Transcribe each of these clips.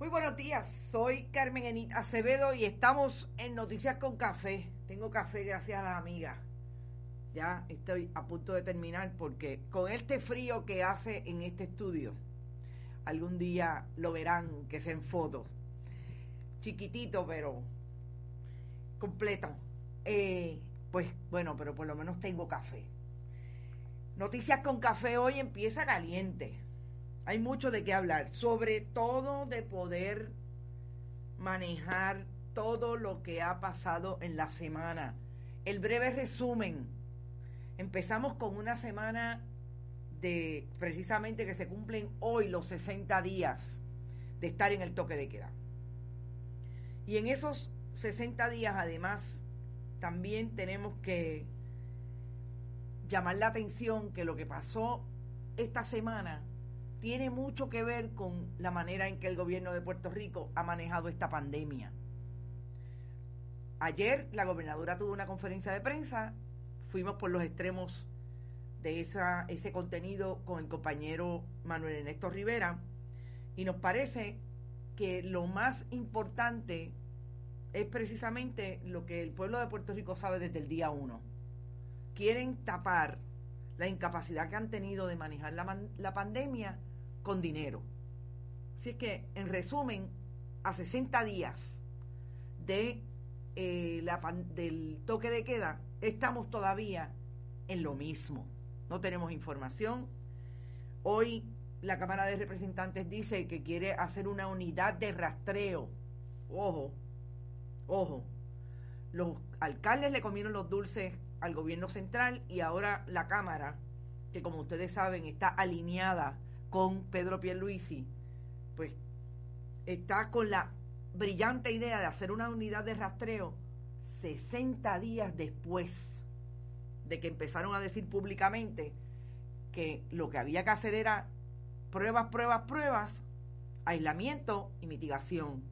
Muy buenos días, soy Carmen Enit Acevedo y estamos en Noticias con Café. Tengo café gracias a las amigas. Ya estoy a punto de terminar porque con este frío que hace en este estudio, algún día lo verán que sea en fotos. Chiquitito, pero completo. Eh, pues bueno, pero por lo menos tengo café. Noticias con café hoy empieza caliente hay mucho de qué hablar, sobre todo de poder manejar todo lo que ha pasado en la semana. El breve resumen. Empezamos con una semana de precisamente que se cumplen hoy los 60 días de estar en el toque de queda. Y en esos 60 días además también tenemos que llamar la atención que lo que pasó esta semana tiene mucho que ver con la manera en que el gobierno de Puerto Rico ha manejado esta pandemia. Ayer la gobernadora tuvo una conferencia de prensa, fuimos por los extremos de esa, ese contenido con el compañero Manuel Ernesto Rivera y nos parece que lo más importante es precisamente lo que el pueblo de Puerto Rico sabe desde el día uno. Quieren tapar la incapacidad que han tenido de manejar la, la pandemia con dinero. Así que, en resumen, a 60 días de, eh, la, del toque de queda, estamos todavía en lo mismo. No tenemos información. Hoy la Cámara de Representantes dice que quiere hacer una unidad de rastreo. Ojo, ojo. Los alcaldes le comieron los dulces al gobierno central y ahora la Cámara, que como ustedes saben está alineada con Pedro Pierluisi, pues está con la brillante idea de hacer una unidad de rastreo 60 días después de que empezaron a decir públicamente que lo que había que hacer era pruebas, pruebas, pruebas, aislamiento y mitigación.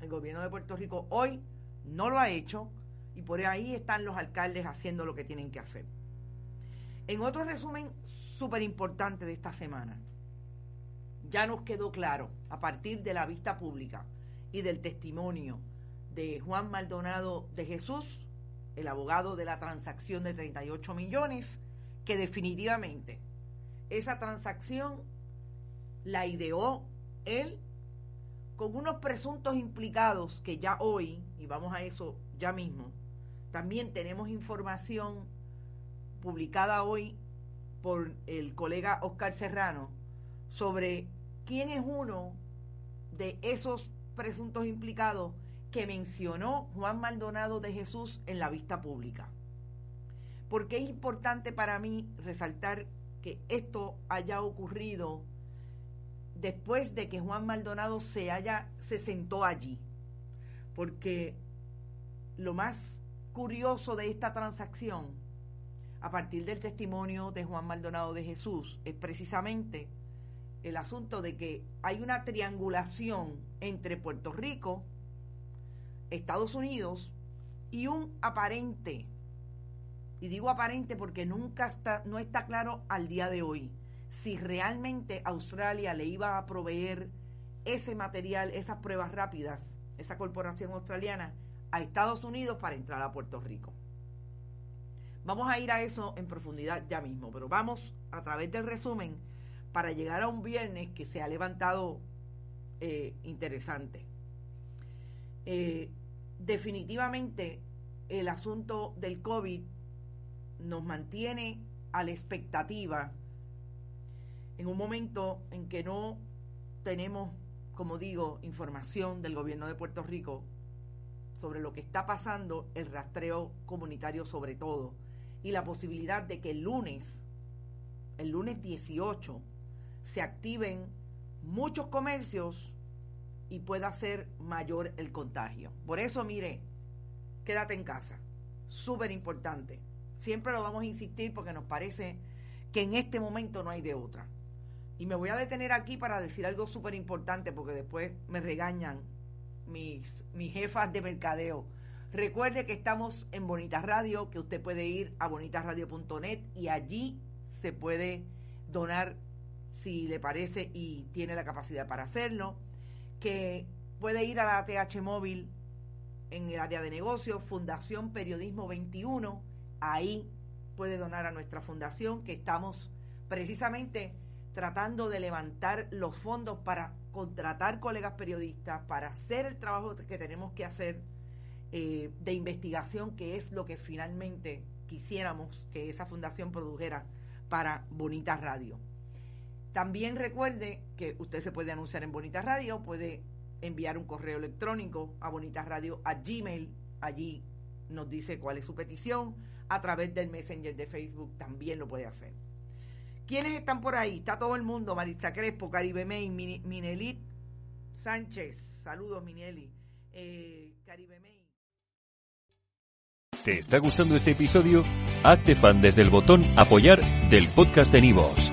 El gobierno de Puerto Rico hoy no lo ha hecho y por ahí están los alcaldes haciendo lo que tienen que hacer. En otro resumen súper importante de esta semana, ya nos quedó claro a partir de la vista pública y del testimonio de Juan Maldonado de Jesús, el abogado de la transacción de 38 millones, que definitivamente esa transacción la ideó él con unos presuntos implicados que ya hoy, y vamos a eso ya mismo, también tenemos información publicada hoy por el colega Oscar Serrano sobre quién es uno de esos presuntos implicados que mencionó Juan Maldonado de Jesús en la vista pública. Porque es importante para mí resaltar que esto haya ocurrido después de que Juan Maldonado se haya se sentó allí. Porque lo más curioso de esta transacción a partir del testimonio de Juan Maldonado de Jesús es precisamente el asunto de que hay una triangulación entre Puerto Rico, Estados Unidos y un aparente, y digo aparente porque nunca está, no está claro al día de hoy, si realmente Australia le iba a proveer ese material, esas pruebas rápidas, esa corporación australiana, a Estados Unidos para entrar a Puerto Rico. Vamos a ir a eso en profundidad ya mismo, pero vamos a través del resumen para llegar a un viernes que se ha levantado eh, interesante. Eh, definitivamente el asunto del COVID nos mantiene a la expectativa en un momento en que no tenemos, como digo, información del gobierno de Puerto Rico sobre lo que está pasando, el rastreo comunitario sobre todo, y la posibilidad de que el lunes, el lunes 18, se activen muchos comercios y pueda ser mayor el contagio. Por eso, mire, quédate en casa. Súper importante. Siempre lo vamos a insistir porque nos parece que en este momento no hay de otra. Y me voy a detener aquí para decir algo súper importante porque después me regañan mis, mis jefas de mercadeo. Recuerde que estamos en Bonitas Radio, que usted puede ir a bonitasradio.net y allí se puede donar si le parece y tiene la capacidad para hacerlo, que puede ir a la TH Móvil en el área de negocios, Fundación Periodismo 21, ahí puede donar a nuestra fundación que estamos precisamente tratando de levantar los fondos para contratar colegas periodistas, para hacer el trabajo que tenemos que hacer eh, de investigación, que es lo que finalmente quisiéramos que esa fundación produjera para Bonita Radio. También recuerde que usted se puede anunciar en Bonita Radio, puede enviar un correo electrónico a Bonita Radio a Gmail, allí nos dice cuál es su petición, a través del Messenger de Facebook también lo puede hacer. ¿Quiénes están por ahí? Está todo el mundo, Maritza Crespo, Caribe May, Minelit Sánchez, saludos Mineli, eh, Caribe May. ¿Te está gustando este episodio? Hazte fan desde el botón apoyar del podcast de Nivos.